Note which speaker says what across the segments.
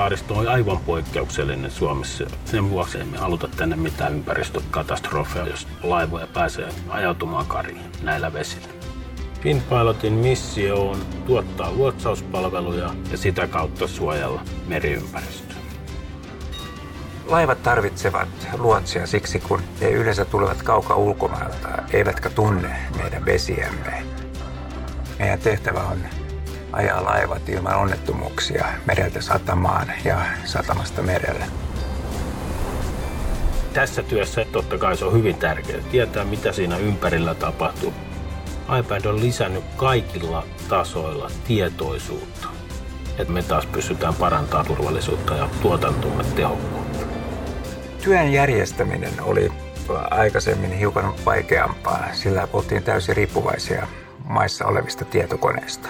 Speaker 1: saaristo on aivan poikkeuksellinen Suomessa. Sen vuoksi emme haluta tänne mitään ympäristökatastrofeja, jos laivoja pääsee ajautumaan kariin näillä vesillä. Finpilotin missio on tuottaa luotsauspalveluja ja sitä kautta suojella meriympäristöä.
Speaker 2: Laivat tarvitsevat luotsia siksi, kun he yleensä tulevat kaukaa ulkomailta, eivätkä tunne meidän vesiämme. Meidän tehtävä on ajaa laivat ilman onnettomuuksia mereltä satamaan ja satamasta merelle.
Speaker 1: Tässä työssä totta kai se on hyvin tärkeää tietää, mitä siinä ympärillä tapahtuu. iPad on lisännyt kaikilla tasoilla tietoisuutta, että me taas pystytään parantamaan turvallisuutta ja tuotantomme tehokkuutta.
Speaker 2: Työn järjestäminen oli aikaisemmin hiukan vaikeampaa, sillä oltiin täysin riippuvaisia maissa olevista tietokoneista.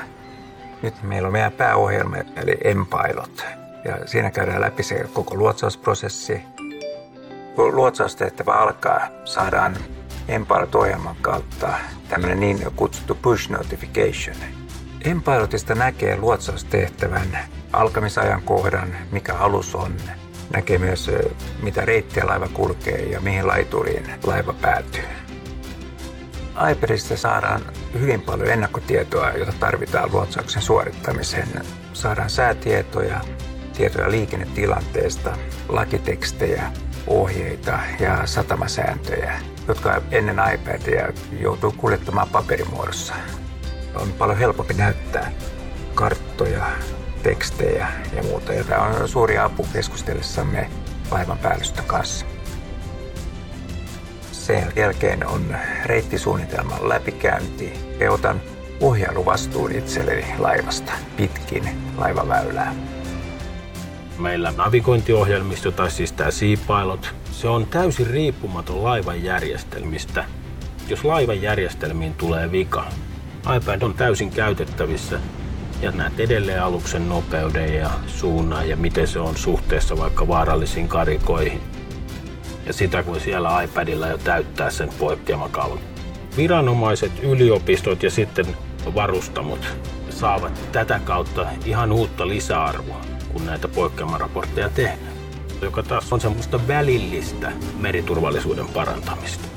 Speaker 2: Nyt meillä on meidän pääohjelma, eli Empilot. Ja siinä käydään läpi se koko luotsausprosessi. Kun luotsaustehtävä alkaa, saadaan Empilot-ohjelman kautta tämmöinen niin kutsuttu push notification. Empilotista näkee luotsaustehtävän alkamisajankohdan, mikä alus on, näkee myös mitä reittiä laiva kulkee ja mihin laituriin laiva päätyy iPadista saadaan hyvin paljon ennakkotietoa, jota tarvitaan luotsauksen suorittamiseen. Saadaan säätietoja, tietoja liikennetilanteesta, lakitekstejä, ohjeita ja satamasääntöjä, jotka ennen iPadia joutuu kuljettamaan paperimuodossa. On paljon helpompi näyttää karttoja, tekstejä ja muuta, ja tämä on suuri apu keskustellessamme laivan päällystön kanssa. Sen jälkeen on reittisuunnitelman läpikäynti ja otan ohjailuvastuun itselleni laivasta pitkin laivaväylää.
Speaker 1: Meillä navigointiohjelmisto, tai siis tämä Seapilot, se on täysin riippumaton laivan järjestelmistä. Jos laivan järjestelmiin tulee vika, iPad on täysin käytettävissä ja näet edelleen aluksen nopeuden ja suunnan ja miten se on suhteessa vaikka vaarallisiin karikoihin ja sitä kuin siellä iPadilla jo täyttää sen poikkeamakalvon. Viranomaiset, yliopistot ja sitten varustamot saavat tätä kautta ihan uutta lisäarvoa, kun näitä poikkeamaraportteja tehdään, joka taas on semmoista välillistä meriturvallisuuden parantamista.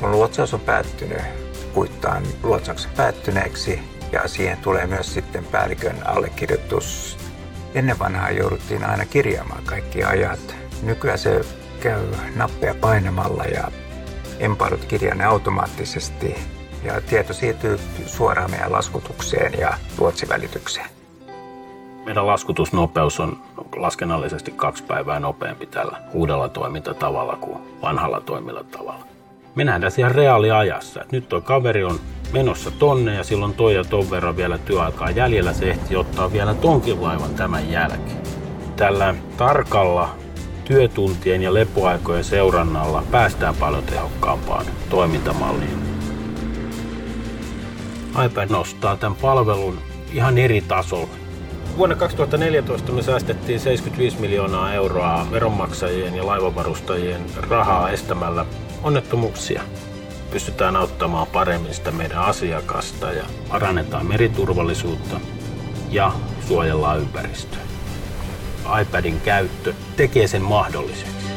Speaker 2: Kun luotsaus on päättynyt, kuittaan luotsauksen päättyneeksi ja siihen tulee myös sitten päällikön allekirjoitus. Ennen vanhaa jouduttiin aina kirjaamaan kaikki ajat Nykyään se käy nappeja painamalla ja emparot kirjanne automaattisesti ja tieto siirtyy suoraan meidän laskutukseen ja luotsivälitykseen.
Speaker 1: Meidän laskutusnopeus on laskennallisesti kaksi päivää nopeampi tällä uudella toimintatavalla kuin vanhalla toimilla tavalla. Me nähdään siellä reaaliajassa. Nyt tuo kaveri on menossa tonne ja silloin toi ja ton verran vielä työaikaa jäljellä. Se ehti ottaa vielä tonkin laivan tämän jälkeen. Tällä tarkalla työtuntien ja lepoaikojen seurannalla päästään paljon tehokkaampaan toimintamalliin. iPad nostaa tämän palvelun ihan eri tasolle. Vuonna 2014 me säästettiin 75 miljoonaa euroa veronmaksajien ja laivavarustajien rahaa estämällä onnettomuuksia. Pystytään auttamaan paremmin sitä meidän asiakasta ja parannetaan meriturvallisuutta ja suojellaan ympäristöä iPadin käyttö tekee sen mahdolliseksi.